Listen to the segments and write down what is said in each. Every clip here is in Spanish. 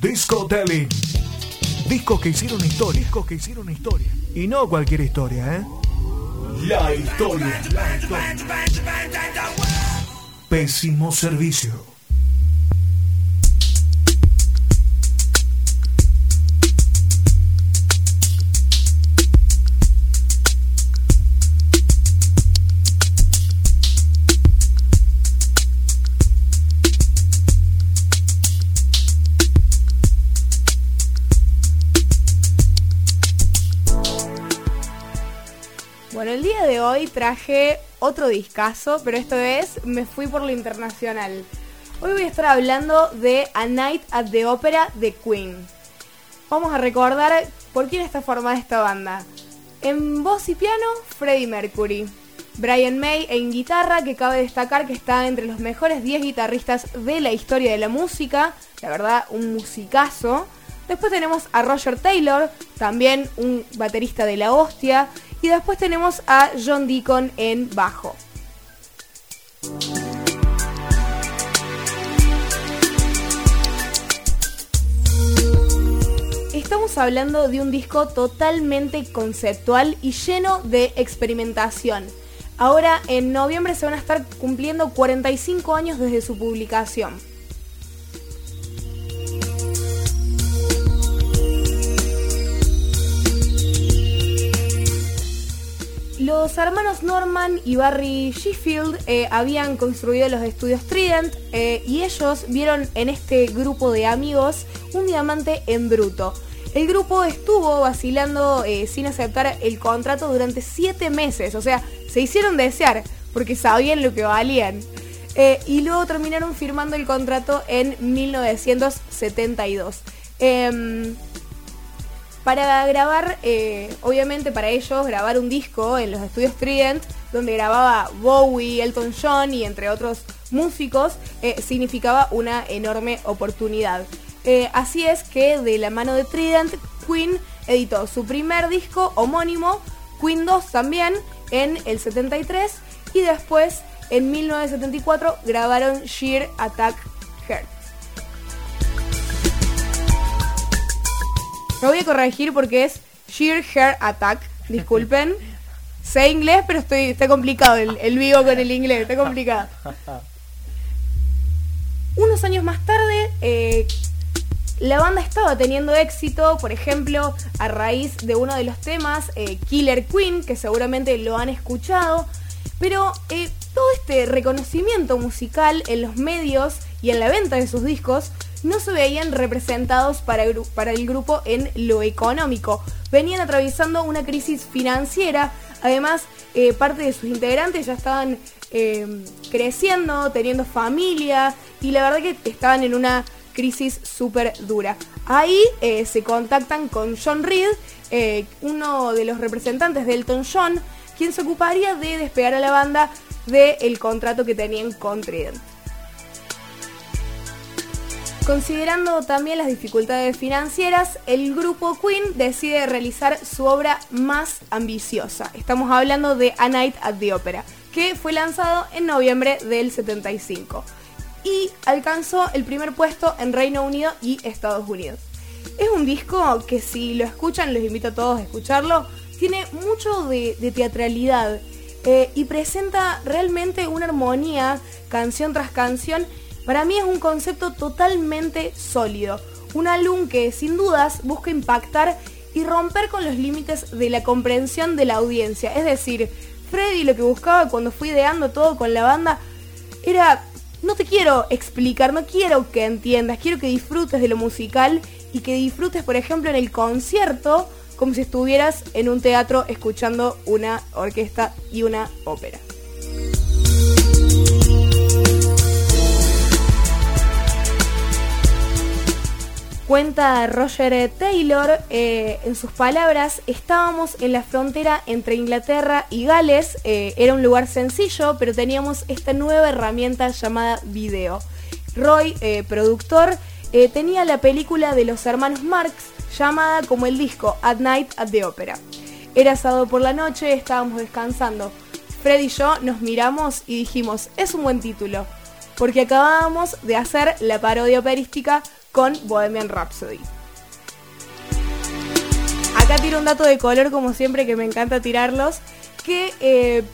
Disco Telling. Discos que hicieron historia. Discos que hicieron historia. Y no cualquier historia, ¿eh? La historia. La historia. Pésimo servicio. Traje otro discazo, pero esta vez me fui por lo internacional. Hoy voy a estar hablando de A Night at the Opera de Queen. Vamos a recordar por quién está formada esta banda. En voz y piano, Freddie Mercury. Brian May en guitarra, que cabe destacar que está entre los mejores 10 guitarristas de la historia de la música. La verdad, un musicazo. Después tenemos a Roger Taylor, también un baterista de la hostia. Y después tenemos a John Deacon en bajo. Estamos hablando de un disco totalmente conceptual y lleno de experimentación. Ahora en noviembre se van a estar cumpliendo 45 años desde su publicación. Los hermanos Norman y Barry Sheffield eh, habían construido los estudios Trident eh, y ellos vieron en este grupo de amigos un diamante en bruto. El grupo estuvo vacilando eh, sin aceptar el contrato durante 7 meses, o sea, se hicieron desear porque sabían lo que valían. y luego terminaron firmando el contrato en 1972 para grabar, eh, obviamente para ellos, grabar un disco en los estudios Trident, donde grababa Bowie, Elton John y entre otros músicos, eh, significaba una enorme oportunidad. Eh, así es que de la mano de Trident, Queen editó su primer disco homónimo, Queen 2 también, en el 73 y después en 1974 grabaron Sheer Attack Heart. Me voy a corregir porque es Sheer Hair Attack. Disculpen. sé inglés, pero estoy, está complicado el, el vivo con el inglés. Está complicado. Unos años más tarde, eh, la banda estaba teniendo éxito, por ejemplo, a raíz de uno de los temas, eh, Killer Queen, que seguramente lo han escuchado. Pero eh, todo este reconocimiento musical en los medios y en la venta de sus discos no se veían representados para, el grupo en lo económico. Venían atravesando una crisis financiera, además eh, parte de sus integrantes ya estaban eh, creciendo, teniendo familia y la verdad que estaban en una crisis súper dura. Ahí eh, se contactan con John Reed, uno de los representantes de Elton John, quien se ocuparía de despegar a la banda del contrato que tenían con Trident. Considerando también las dificultades financieras, el grupo Queen decide realizar su obra más ambiciosa. Estamos hablando de A Night at the Opera, que fue lanzado en noviembre del 75 y alcanzó el primer puesto en Reino Unido y Estados Unidos. Es un disco que si lo escuchan, los invito a todos a escucharlo, tiene mucho de, teatralidad eh, y presenta realmente una armonía canción tras canción para mí es un concepto totalmente sólido. Un álbum que sin dudas busca impactar y romper con los límites de la comprensión de la audiencia. Es decir, Freddy lo que buscaba cuando fui ideando todo con la banda era, no te quiero explicar, no quiero que entiendas, quiero que disfrutes de lo musical y que disfrutes, por ejemplo, en el concierto como si estuvieras en un teatro escuchando una orquesta y una ópera. Cuenta Roger Taylor, eh, en sus palabras, estábamos en la frontera entre Inglaterra y Gales, eh, era un lugar sencillo, pero teníamos esta nueva herramienta llamada video. Roy, eh, productor, tenía la película de los hermanos Marx llamada como el disco At Night at the Opera. Era sábado por la noche, estábamos descansando. Fred y yo nos miramos y dijimos, es un buen título, porque acabábamos de hacer la parodia operística con Bohemian Rhapsody. Acá tiro un dato de color como siempre que me encanta tirarlos, que eh,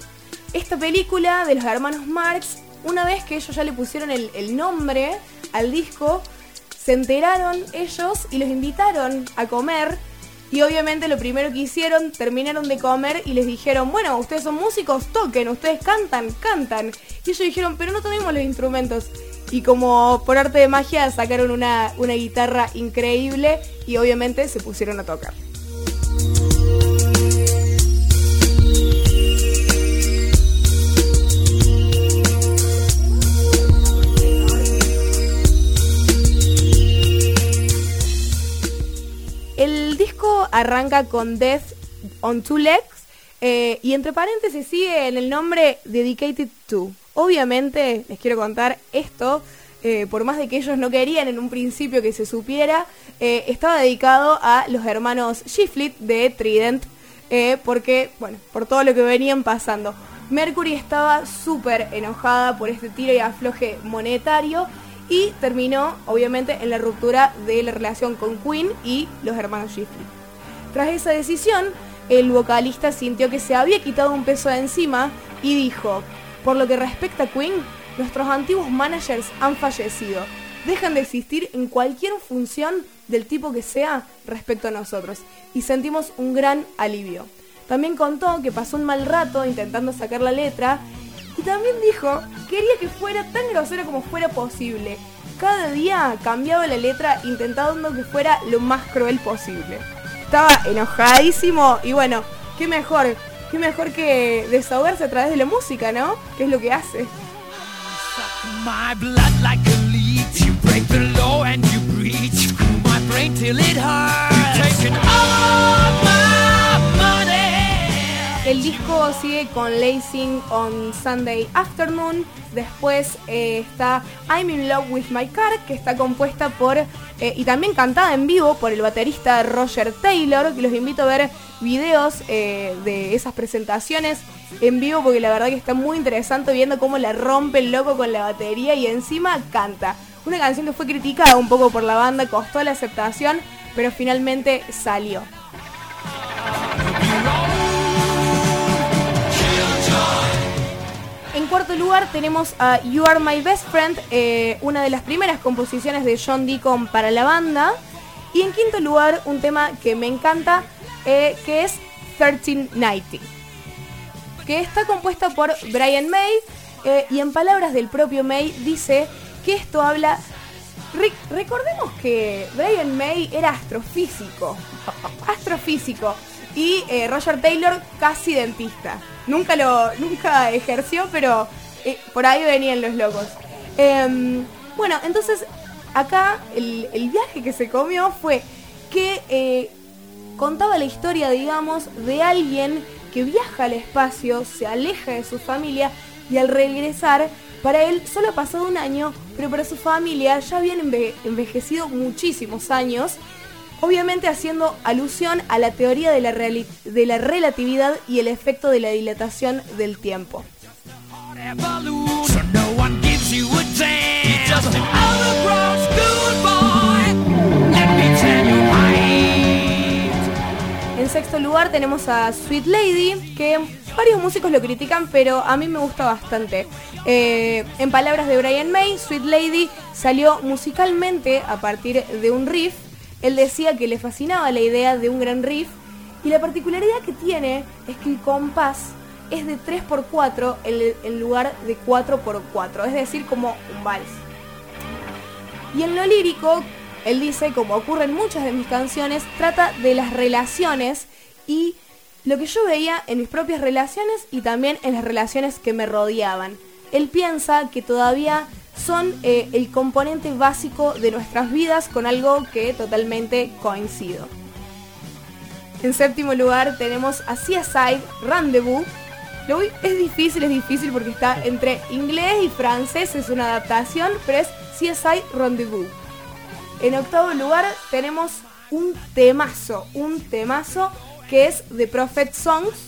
esta película de los hermanos Marx, una vez que ellos ya le pusieron el, el nombre al disco, se enteraron ellos y los invitaron a comer y obviamente lo primero que hicieron, terminaron de comer y les dijeron, bueno, ustedes son músicos, toquen, ustedes cantan, cantan. Y ellos dijeron, pero no tenemos los instrumentos. Y como por arte de magia sacaron una, una guitarra increíble y obviamente se pusieron a tocar. arranca con Death on Two Legs eh, y entre paréntesis sigue en el nombre Dedicated to. Obviamente, les quiero contar esto, eh, por más de que ellos no querían en un principio que se supiera, eh, estaba dedicado a los hermanos Shiflet de Trident, porque, bueno, por todo lo que venían pasando. Mercury estaba súper enojada por este tiro y afloje monetario y terminó, obviamente, en la ruptura de la relación con Queen y los hermanos Shiflet. Tras esa decisión, el vocalista sintió que se había quitado un peso de encima y dijo, por lo que respecta a Queen, nuestros antiguos managers han fallecido. Dejan de existir en cualquier función del tipo que sea respecto a nosotros y sentimos un gran alivio. También contó que pasó un mal rato intentando sacar la letra y también dijo quería que fuera tan grosera como fuera posible. Cada día cambiaba la letra intentando que fuera lo más cruel posible estaba enojadísimo y bueno, qué mejor, qué mejor que desahogarse a través de la música, ¿no? Que es lo que hace. El disco sigue con Lacing on Sunday Afternoon. Después eh, está I'm in Love with My Car, que está compuesta por eh, y también cantada en vivo por el baterista Roger Taylor. Que los invito a ver videos eh, de esas presentaciones en vivo porque la verdad que está muy interesante viendo cómo la rompe el loco con la batería y encima canta. Una canción que fue criticada un poco por la banda, costó la aceptación, pero finalmente salió. Cuarto lugar tenemos a You Are My Best Friend, eh, una de las primeras composiciones de John Deacon para la banda. Y en quinto lugar un tema que me encanta, eh, que es 1390, que está compuesta por Brian May eh, y en palabras del propio May dice que esto habla... recordemos que Brian May era astrofísico, astrofísico, y Roger Taylor casi dentista. Nunca lo, nunca ejerció, pero eh, por ahí venían los locos. Em, bueno, entonces acá el, viaje que se comió fue que eh, contaba la historia, digamos, de alguien que viaja al espacio, se aleja de su familia y al regresar, para él solo ha pasado un año, pero para su familia ya habían envejecido muchísimos años obviamente haciendo alusión a la teoría de la, de la relatividad y el efecto de la dilatación del tiempo. En sexto lugar tenemos a Sweet Lady, que varios músicos lo critican, pero a mí me gusta bastante. Eh, en palabras de Brian May, Sweet Lady salió musicalmente a partir de un riff él decía que le fascinaba la idea de un gran riff y la particularidad que tiene es que el compás es de 3x4 en lugar de 4x4, es decir, como un vals. Y en lo lírico, él dice, como ocurre en muchas de mis canciones, trata de las relaciones y lo que yo veía en mis propias relaciones y también en las relaciones que me rodeaban. Él piensa que todavía son eh, el componente básico de nuestras vidas con algo que totalmente coincido. En séptimo lugar tenemos a CSI Rendezvous. Lo es difícil, es difícil porque está entre inglés y francés, es una adaptación, pero es CSI Rendezvous. En octavo lugar tenemos un temazo, un temazo que es The Prophet Songs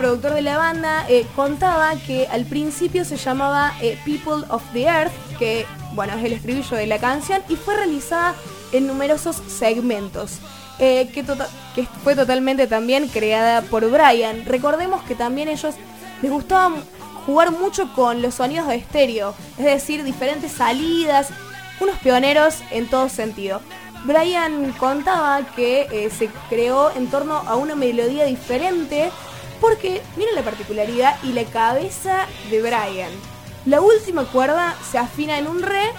productor de la banda, eh, contaba que al principio se llamaba eh, People of the Earth, que bueno, es el estribillo de la canción, y fue realizada en numerosos segmentos. Eh, que, tota-, que fue totalmente también creada por Brian. Recordemos que también ellos les gustaba jugar mucho con los sonidos de estéreo, es decir, diferentes salidas, unos pioneros en todo sentido. Brian contaba que eh, se creó en torno a una melodía diferente porque miren la particularidad y la cabeza de Brian. La última cuerda se afina en un re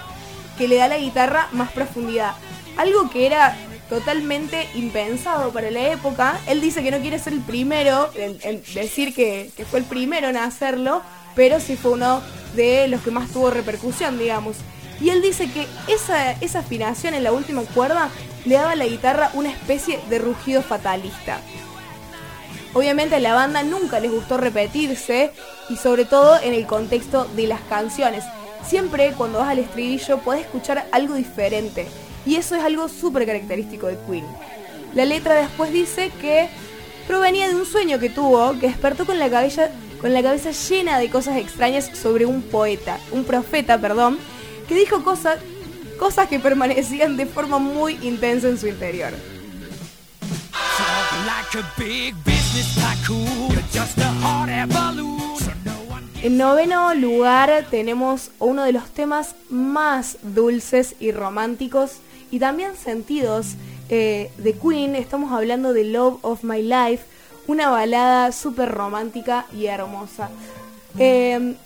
que le da a la guitarra más profundidad. Algo que era totalmente impensado para la época. Él dice que no quiere ser el primero en, decir que, fue el primero en hacerlo, pero sí fue uno de los que más tuvo repercusión, digamos. Y él dice que esa, esa afinación en la última cuerda le daba a la guitarra una especie de rugido fatalista. Obviamente a la banda nunca les gustó repetirse y sobre todo en el contexto de las canciones. Siempre cuando vas al estribillo podés escuchar algo diferente y eso es algo súper característico de Queen. La letra después dice que provenía de un sueño que tuvo que despertó con la cabeza, con la cabeza llena de cosas extrañas sobre un poeta, un profeta, perdón, que dijo cosas, cosas que permanecían de forma muy intensa en su interior. En noveno lugar tenemos uno de los temas más dulces y románticos y también sentidos eh, de Queen. Estamos hablando de Love of My Life, una balada súper romántica y hermosa. Eh,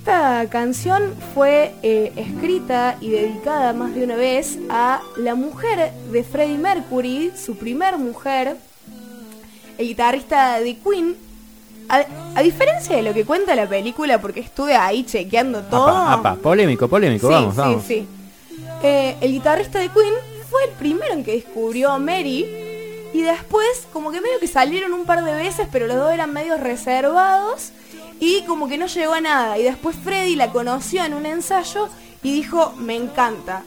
esta canción fue eh, escrita y dedicada más de una vez a la mujer de Freddie Mercury, su primer mujer, el guitarrista de Queen. A, diferencia de lo que cuenta la película, porque estuve ahí chequeando todo. polémico, polémico, vamos, vamos. Sí, sí. Eh, el guitarrista de Queen fue el primero en que descubrió a Mary. Y después, como que medio que salieron un par de veces, pero los dos eran medio reservados y como que no llegó a nada. Y después Freddy la conoció en un ensayo y dijo, me encanta.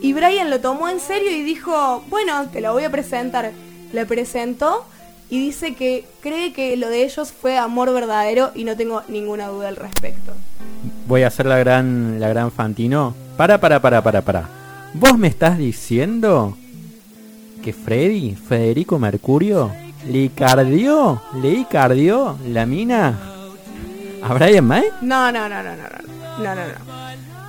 Y Brian lo tomó en serio y dijo, bueno, te la voy a presentar. La presentó y dice que cree que lo de ellos fue amor verdadero y no tengo ninguna duda al respecto. Voy a hacer la gran, la gran Fantino. Para, para, para, para, para. ¿Vos me estás diciendo que Freddy, Federico Mercurio, le cardió, cardió la mina ¿A Brian May? No, no, no, no, no, no, no, no. no.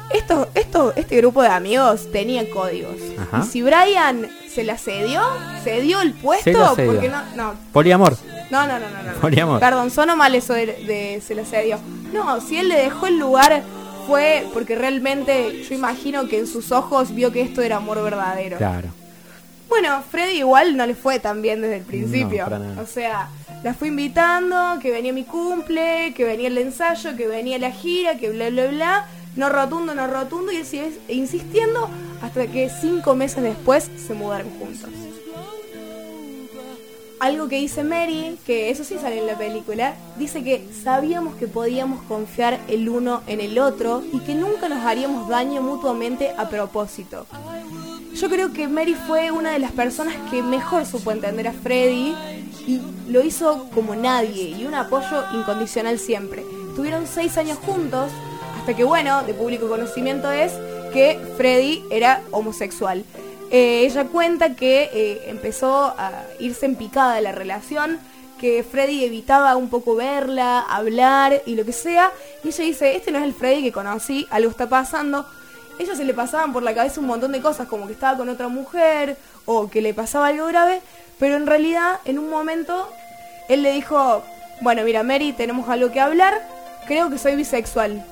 Esto, esto, este grupo de amigos tenía códigos. Y si Brian se la cedió, cedió el puesto, porque no, no, Poliamor. no, no, no, no, no, no. Poliamor. Perdón, sonó mal eso de, se la cedió. No, si él le dejó el lugar fue porque realmente yo imagino que en sus ojos vio que esto era amor verdadero. Claro. Bueno, Freddy igual no le fue tan bien desde el principio. o sea, la fui invitando, que venía mi cumple, que venía el ensayo, que venía la gira, que bla, bla, bla. No rotundo, no rotundo. Y él sigue insistiendo hasta que cinco meses después se mudaron juntos. Algo que dice Mary, que eso sí sale en la película, dice que sabíamos que podíamos confiar el uno en el otro y que nunca nos haríamos daño mutuamente a propósito. Yo creo que Mary fue una de las personas que mejor supo entender a Freddy y lo hizo como nadie y un apoyo incondicional siempre. Estuvieron seis años juntos hasta que, bueno, de público conocimiento es que Freddy era homosexual. Eh, ella cuenta que eh, empezó a irse en picada la relación, que Freddy evitaba un poco verla, hablar y lo que sea. Y ella dice, este no es el Freddy que conocí, algo está pasando. Ella se le pasaban por la cabeza un montón de cosas, como que estaba con otra mujer o que le pasaba algo grave, pero en realidad, en un momento, él le dijo, bueno, mira, Mary, tenemos algo que hablar, creo que soy bisexual.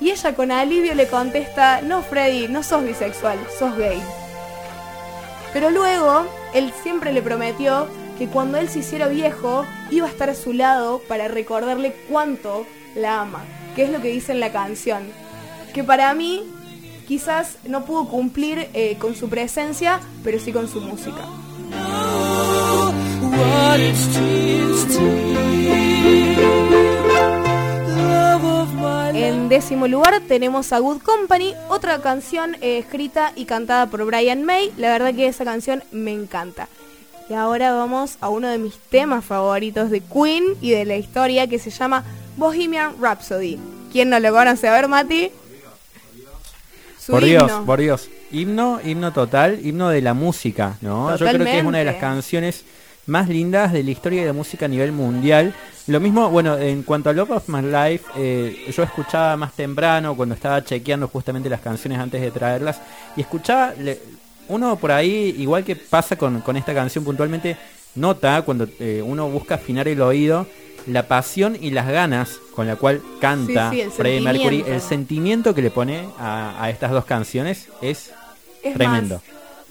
Y ella con alivio le contesta, no, Freddy, no sos bisexual, sos gay. Pero luego, él siempre le prometió que cuando él se hiciera viejo, iba a estar a su lado para recordarle cuánto la ama, que es lo que dice en la canción. Que para mí, quizás no pudo cumplir eh, con su presencia, pero sí con su música. En décimo lugar tenemos a Good Company, otra canción eh, escrita y cantada por Brian May. La verdad que esa canción me encanta. Y ahora vamos a uno de mis temas favoritos de Queen y de la historia que se llama Bohemian Rhapsody. ¿Quién no lo conoce? A ver, Mati. Por Dios, por Dios. Himno, himno total, himno de la música, ¿no? Yo creo que es una de las canciones más lindas de la historia de la música a nivel mundial. Lo mismo, bueno, en cuanto a Love of My Life, eh, yo escuchaba más temprano cuando estaba chequeando justamente las canciones antes de traerlas y escuchaba, uno por ahí, igual que pasa con, esta canción puntualmente, nota cuando eh, uno busca afinar el oído la pasión y las ganas con la cual canta Freddie Mercury, el sentimiento que le pone a, estas dos canciones es, tremendo.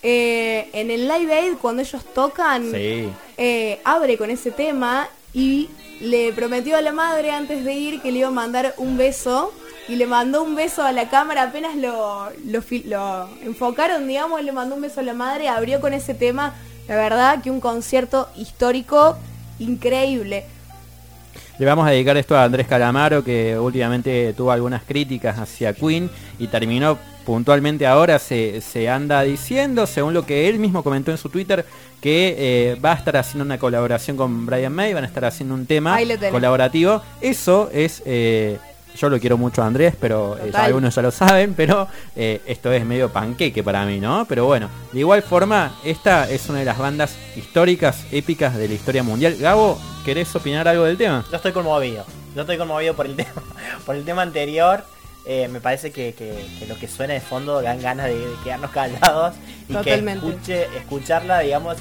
Eh, en el Live Aid, cuando ellos tocan, eh, abre con ese tema y le prometió a la madre antes de ir que le iba a mandar un beso. Y le mandó un beso a la cámara, apenas lo, lo, enfocaron, digamos, le mandó un beso a la madre, abrió con ese tema. La verdad que un concierto histórico increíble. Le vamos a dedicar esto a Andrés Calamaro, que últimamente tuvo algunas críticas hacia Queen y terminó puntualmente ahora se, se, anda diciendo, según lo que él mismo comentó en su Twitter, que eh, va a estar haciendo una colaboración con Brian May, van a estar haciendo un tema colaborativo. Eso es, eh, yo lo quiero mucho a Andrés, pero eh, algunos ya lo saben, pero esto es medio panqueque para mí, ¿no? Pero bueno, de igual forma, esta es una de las bandas históricas, épicas de la historia mundial. Gabo, ¿querés opinar algo del tema? Yo estoy conmovido, yo estoy conmovido por el tema, por el tema anterior. Eh, me parece que, lo que suena de fondo dan ganas de, quedarnos callados y que escuche, escucharla, digamos,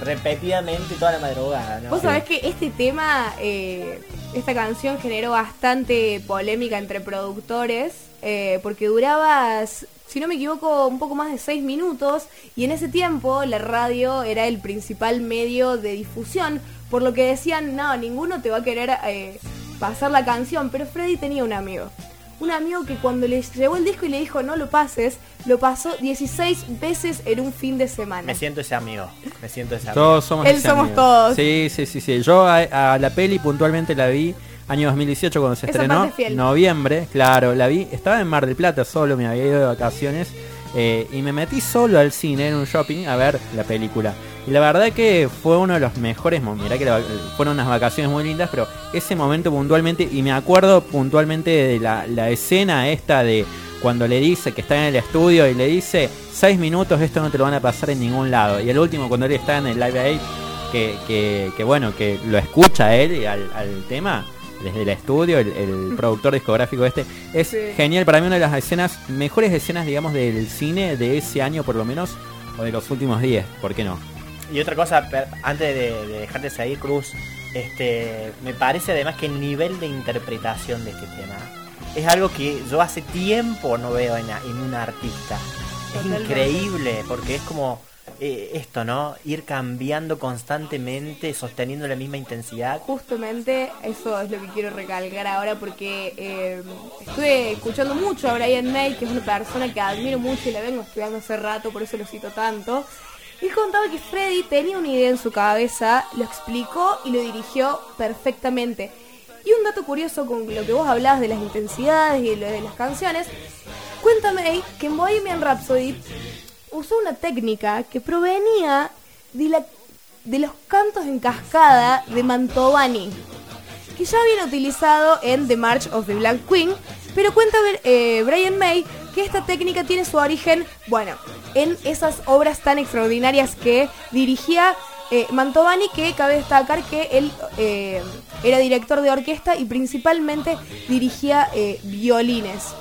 repetidamente toda la madrugada. Vos sabés que este tema, eh, esta canción generó bastante polémica entre productores, eh, porque duraba, si no me equivoco, un poco más de seis minutos, y en ese tiempo la radio era el principal medio de difusión, por lo que decían, no, ninguno te va a querer pasar la canción, pero Freddy tenía un amigo un amigo que cuando le llevó el disco y le dijo no lo pases, lo pasó 16 veces en un fin de semana. Me siento ese amigo, me siento ese amigo. Todos somos Él somos todos. Sí, sí, sí, sí. Yo a, la peli puntualmente la vi año 2018 cuando se estrenó, noviembre, claro, la vi, estaba en Mar del Plata solo, me había ido de vacaciones eh, y me metí solo al cine en un shopping a ver la película. Y la verdad que fue uno de los mejores momentos. Mirá que fueron unas vacaciones muy lindas, pero ese momento puntualmente, y me acuerdo puntualmente de la, escena esta de cuando le dice que está en el estudio y le dice, seis minutos, esto no te lo van a pasar en ningún lado. Y el último, cuando él está en el Live Aid, que, que, bueno, que lo escucha él al, al tema, desde el estudio, el, productor discográfico este, es genial. Para mí una de las escenas, mejores escenas, digamos, del cine de ese año por lo menos, o de los últimos 10, ¿por qué no? Y otra cosa, antes de, dejarte seguir, Cruz, este, me parece además que el nivel de interpretación de este tema es algo que yo hace tiempo no veo en, en un artista. Es increíble, porque es como eh, esto, ¿no? Ir cambiando constantemente, sosteniendo la misma intensidad. Justamente eso es lo que quiero recalcar ahora porque eh, estuve escuchando mucho a Brian May, que es una persona que admiro mucho y la vengo estudiando hace rato, por eso lo cito tanto. Y contaba que Freddy tenía una idea en su cabeza, lo explicó y lo dirigió perfectamente. Y un dato curioso con lo que vos hablabas de las intensidades y de las canciones, cuéntame que en Bohemian Rhapsody usó una técnica que provenía de, la, de los cantos en cascada de Mantovani, que ya habían utilizado en The March of the Black Queen, pero cuenta eh, Brian May que esta técnica tiene su origen, bueno, en esas obras tan extraordinarias que dirigía eh, Mantovani, que cabe destacar que él eh, era director de orquesta y principalmente dirigía violines.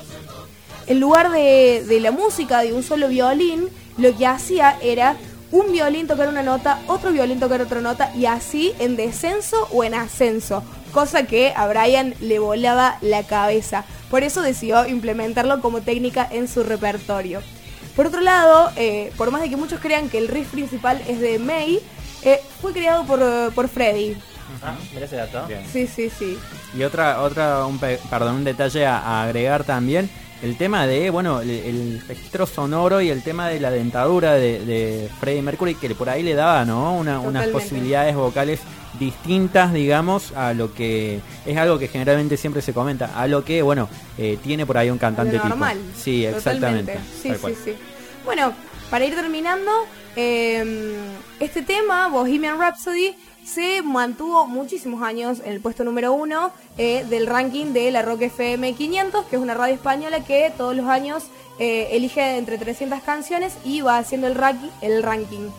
En lugar de, de la música de un solo violín, lo que hacía era un violín tocar una nota, otro violín tocar otra nota y así en descenso o en ascenso, cosa que a Brian le volaba la cabeza. Por eso decidió implementarlo como técnica en su repertorio. Por otro lado, eh, por más de que muchos crean que el riff principal es de May, eh, fue creado por, por Freddy. Ah, mira ese dato. Sí, sí, sí. Y otra, otra un, perdón, un detalle a agregar también el tema de, bueno, el, registro sonoro y el tema de la dentadura de, de Freddie Mercury, que por ahí le daba, ¿no? unas posibilidades vocales distintas, digamos, a lo que es algo que generalmente siempre se comenta, a lo que, bueno, eh, tiene por ahí un cantante normal. Sí, exactamente. Sí, sí, sí. Bueno, para ir terminando, Em, este tema, Bohemian Rhapsody, se mantuvo muchísimos años en el puesto número uno eh, del ranking de la Rock FM 500, que es una radio española que todos los años eh, elige entre 300 canciones y va haciendo el, el ranking.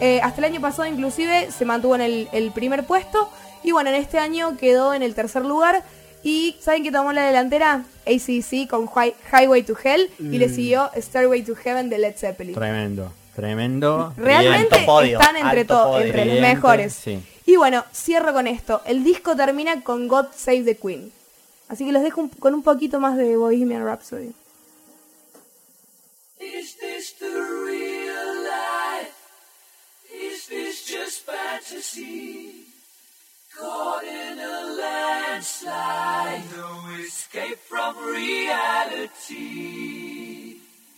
Eh, hasta el año pasado inclusive se mantuvo en el, primer puesto y bueno, en este año quedó en el tercer lugar. Y ¿saben que tomó la delantera? ACC con Highway to Hell y le mm. siguió Stairway to Heaven de Led Zeppelin. Tremendo, tremendo. Realmente están entre, todos entre los mejores. Y bueno, cierro con esto. El disco termina con God Save the Queen. Así que los dejo con un poquito más de Bohemian Rhapsody. Is this the real life? Is this just fantasy? Caught in a landslide, no escape from reality.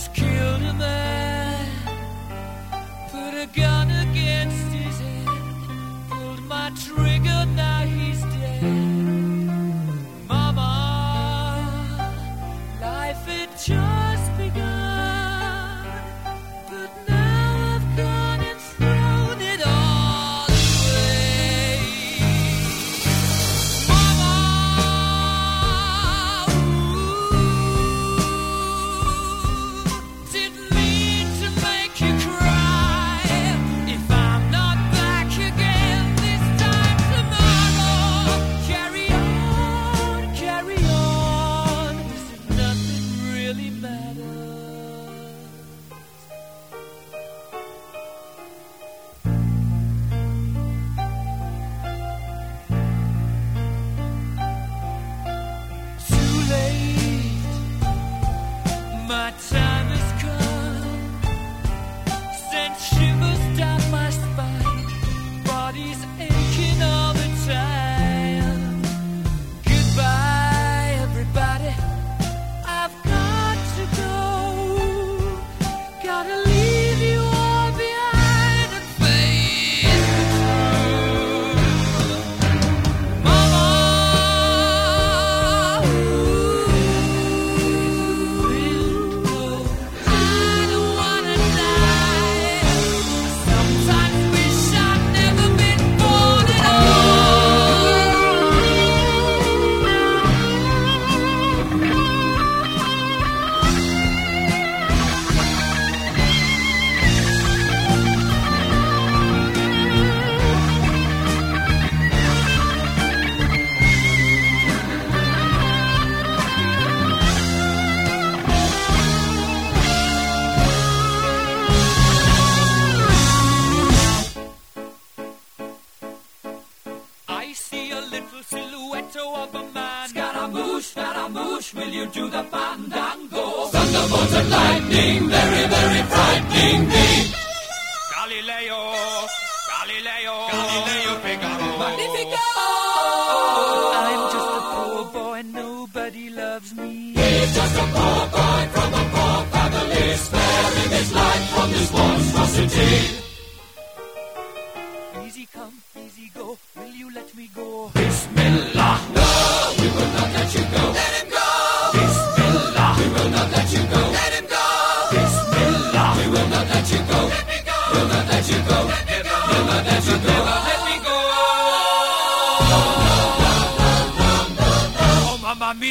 just killed a man is monstrosity. Easy come, easy go, will you let me go? Bismillah.